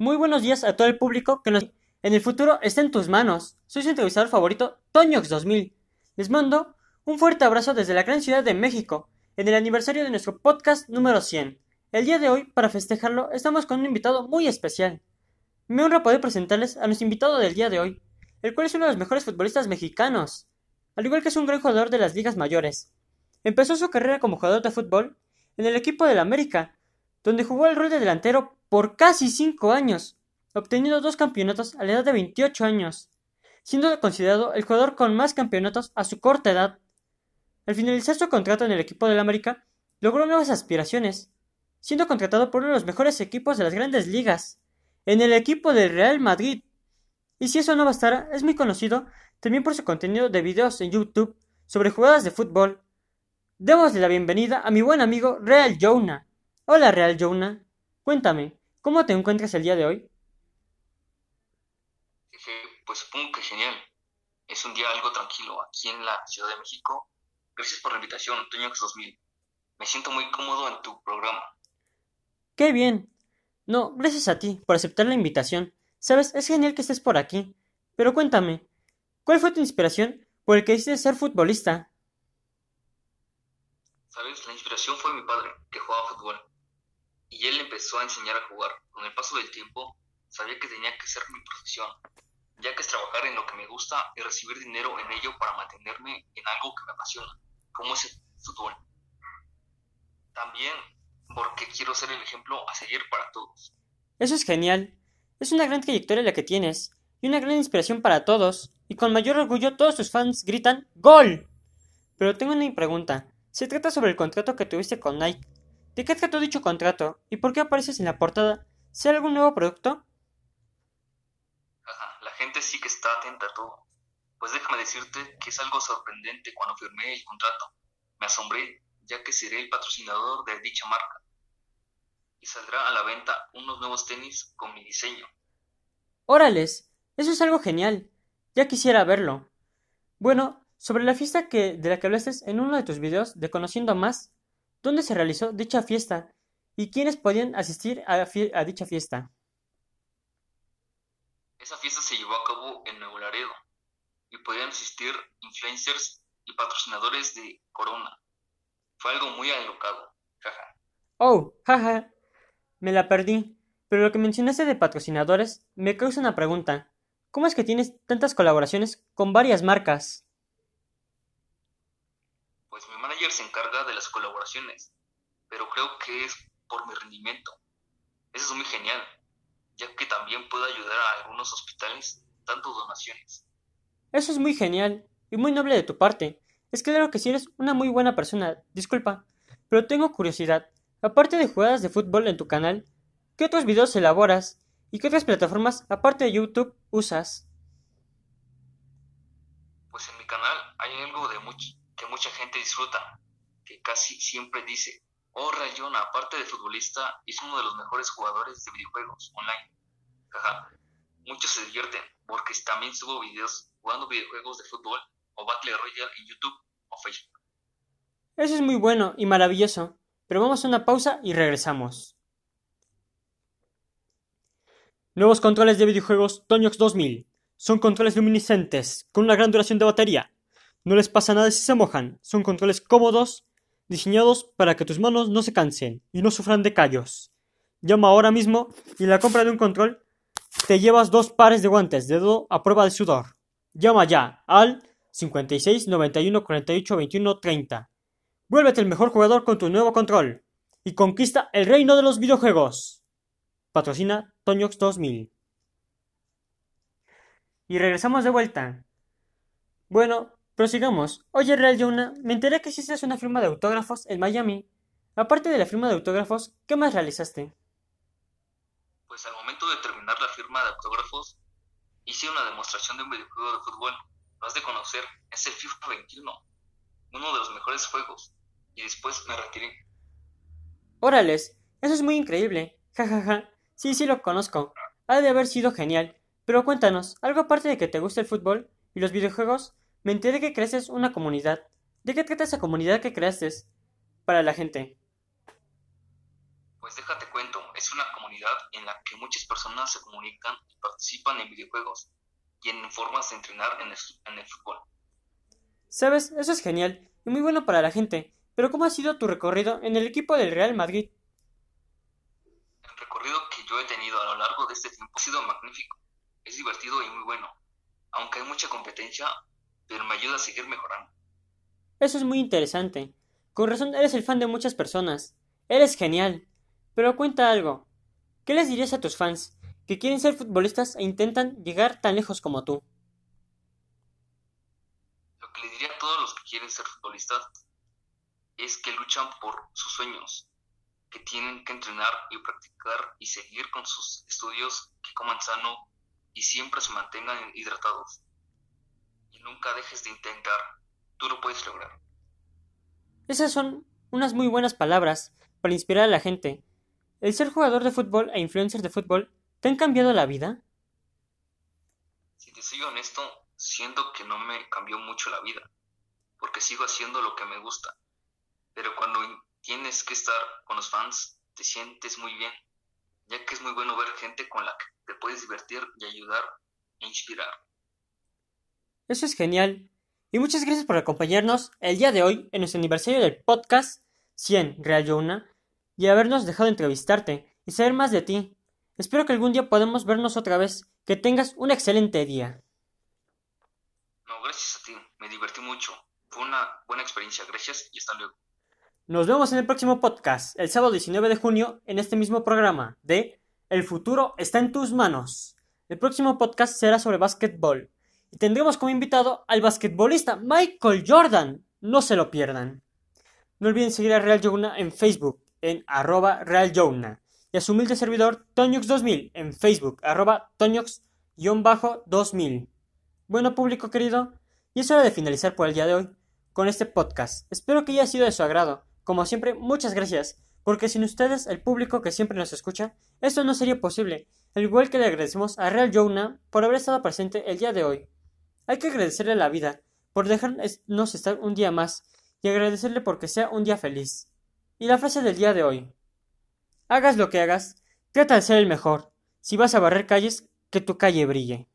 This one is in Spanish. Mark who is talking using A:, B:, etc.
A: Muy buenos días a todo el público que nos... En el futuro está en tus manos. Soy su entrevistador favorito, Toñox2000. Les mando un fuerte abrazo desde la gran ciudad de México, en el aniversario de nuestro podcast número 100. El día de hoy, para festejarlo, estamos con un invitado muy especial. Me honra poder presentarles a nuestro invitado del día de hoy, el cual es uno de los mejores futbolistas mexicanos, al igual que es un gran jugador de las ligas mayores. Empezó su carrera como jugador de fútbol en el equipo del América, donde jugó el rol de delantero por casi cinco años, obteniendo dos campeonatos a la edad de 28 años, siendo considerado el jugador con más campeonatos a su corta edad. Al finalizar su contrato en el equipo del América, logró nuevas aspiraciones, siendo contratado por uno de los mejores equipos de las grandes ligas, en el equipo del Real Madrid. Y si eso no bastara, es muy conocido también por su contenido de videos en YouTube sobre jugadas de fútbol. Démosle la bienvenida a mi buen amigo Real Jonah. Hola Real Jonah, cuéntame, ¿cómo te encuentras el día de hoy?
B: Pues supongo que genial. Es un día algo tranquilo aquí en la Ciudad de México. Gracias por la invitación, Toñox 2000. Me siento muy cómodo en tu programa.
A: Qué bien. No, gracias a ti por aceptar la invitación. Sabes, es genial que estés por aquí. Pero cuéntame, ¿cuál fue tu inspiración por el que decidiste ser futbolista?
B: Sabes, la inspiración fue mi padre, que jugaba fútbol. Y él empezó a enseñar a jugar. Con el paso del tiempo, sabía que tenía que ser mi profesión, ya que es trabajar en lo que me gusta y recibir dinero en ello para mantenerme en algo que me apasiona, como es el fútbol. También porque quiero ser el ejemplo a seguir para todos.
A: Eso es genial. Es una gran trayectoria la que tienes, y una gran inspiración para todos, y con mayor orgullo todos tus fans gritan ¡Gol! Pero tengo una pregunta. Se trata sobre el contrato que tuviste con Nike. ¿De qué trató dicho contrato? ¿Y por qué apareces en la portada? ¿Será algún nuevo producto?
B: Ajá, la gente sí que está atenta a todo. Pues déjame decirte que es algo sorprendente cuando firmé el contrato. Me asombré, ya que seré el patrocinador de dicha marca. Y saldrá a la venta unos nuevos tenis con mi diseño.
A: Órales, eso es algo genial. Ya quisiera verlo. Bueno, sobre la fiesta que, de la que hablaste en uno de tus videos de Conociendo Más, ¿dónde se realizó dicha fiesta? ¿Y quiénes podían asistir a, a dicha fiesta?
B: Esa fiesta se llevó a cabo en Nuevo Laredo y podían asistir influencers y patrocinadores de Corona. Fue algo muy alocado. Jaja.
A: Oh, jaja. Me la perdí. Pero lo que mencionaste de patrocinadores me causa una pregunta. ¿Cómo es que tienes tantas colaboraciones con varias marcas?
B: Pues mi manager se encarga de las colaboraciones, pero creo que es por mi rendimiento. Eso es muy genial, ya que también puedo ayudar a algunos hospitales dando donaciones.
A: Eso es muy genial y muy noble de tu parte. Es claro que si eres una muy buena persona, disculpa, pero tengo curiosidad. Aparte de jugadas de fútbol en tu canal, ¿qué otros videos elaboras? ¿Y qué otras plataformas, aparte de YouTube, usas?
B: Pues en mi canal hay algo de que mucha gente disfruta, que casi siempre dice, oh Rayón, aparte de futbolista, es uno de los mejores jugadores de videojuegos online. Muchos se divierten porque también subo videos jugando videojuegos de fútbol o Battle Royale en YouTube o Facebook.
A: Eso es muy bueno y maravilloso, pero vamos a una pausa y regresamos. Nuevos controles de videojuegos Toñox 2000. Son controles luminiscentes, con una gran duración de batería. No les pasa nada si se mojan. Son controles cómodos, diseñados para que tus manos no se cansen y no sufran de callos. Llama ahora mismo y en la compra de un control te llevas dos pares de guantes de dedo a prueba de sudor. Llama ya al 56 91 48 21 30. Vuélvete el mejor jugador con tu nuevo control y conquista el reino de los videojuegos. Patrocina Toñox 2000. Y regresamos de vuelta. Bueno, prosigamos. Oye, Real Jonah, me enteré que hiciste una firma de autógrafos en Miami. Aparte de la firma de autógrafos, ¿qué más realizaste?
B: Pues al momento de terminar la firma de autógrafos, hice una demostración de un videojuego de fútbol. Lo has de conocer, es el FIFA 21, uno de los mejores juegos. Y después me retiré.
A: Órales, eso es muy increíble. Ja, ja, ja. Sí, sí lo conozco. Ha de haber sido genial. Pero cuéntanos, algo aparte de que te gusta el fútbol y los videojuegos, me enteré que creces una comunidad. ¿De qué trata esa comunidad que creaste para la gente?
B: Pues déjate cuento, es una comunidad en la que muchas personas se comunican y participan en videojuegos y en formas de entrenar en el, fútbol.
A: Sabes, eso es genial y muy bueno para la gente, pero ¿cómo ha sido tu recorrido en el equipo del Real Madrid?
B: El recorrido que yo he tenido a lo largo de este tiempo ha sido magnífico, es divertido y muy bueno, aunque hay mucha competencia, pero me ayuda a seguir mejorando.
A: Eso es muy interesante. Con razón eres el fan de muchas personas. Eres genial. Pero cuenta algo. ¿Qué les dirías a tus fans que quieren ser futbolistas e intentan llegar tan lejos como tú?
B: Lo que le diría a todos los que quieren ser futbolistas es que luchan por sus sueños, que tienen que entrenar y practicar y seguir con sus estudios, que coman sano y siempre se mantengan hidratados. Y nunca dejes de intentar, tú lo puedes lograr.
A: Esas son unas muy buenas palabras para inspirar a la gente ¿El ser jugador de fútbol e influencer de fútbol te han cambiado la vida?
B: Si te soy honesto, siento que no me cambió mucho la vida, porque sigo haciendo lo que me gusta. Pero cuando tienes que estar con los fans, te sientes muy bien, ya que es muy bueno ver gente con la que te puedes divertir y ayudar e inspirar.
A: Eso es genial. Y muchas gracias por acompañarnos el día de hoy en nuestro aniversario del podcast 100 Real Yona y habernos dejado entrevistarte y saber más de ti. Espero que algún día podamos vernos otra vez. Que tengas un excelente día.
B: No, gracias a ti. Me divertí mucho. Fue una buena experiencia. Gracias y hasta luego.
A: Nos vemos en el próximo podcast, el sábado 19 de junio, en este mismo programa de El futuro está en tus manos. El próximo podcast será sobre básquetbol y tendremos como invitado al basquetbolista Michael Jordan. No se lo pierdan. No olviden seguir a Real Yoguna en Facebook, en arroba realjouna y a su humilde servidor Toñox2000 en Facebook arroba Toñox-2000. Bueno público querido, y es hora de finalizar por el día de hoy con este podcast. Espero que haya sido de su agrado. Como siempre, muchas gracias, porque sin ustedes, el público que siempre nos escucha, esto no sería posible, al igual que le agradecemos a Real Jouna por haber estado presente el día de hoy. Hay que agradecerle la vida por dejarnos estar un día más y agradecerle porque sea un día feliz. Y la frase del día de hoy. Hagas lo que hagas, trata de ser el mejor. Si vas a barrer calles, que tu calle brille.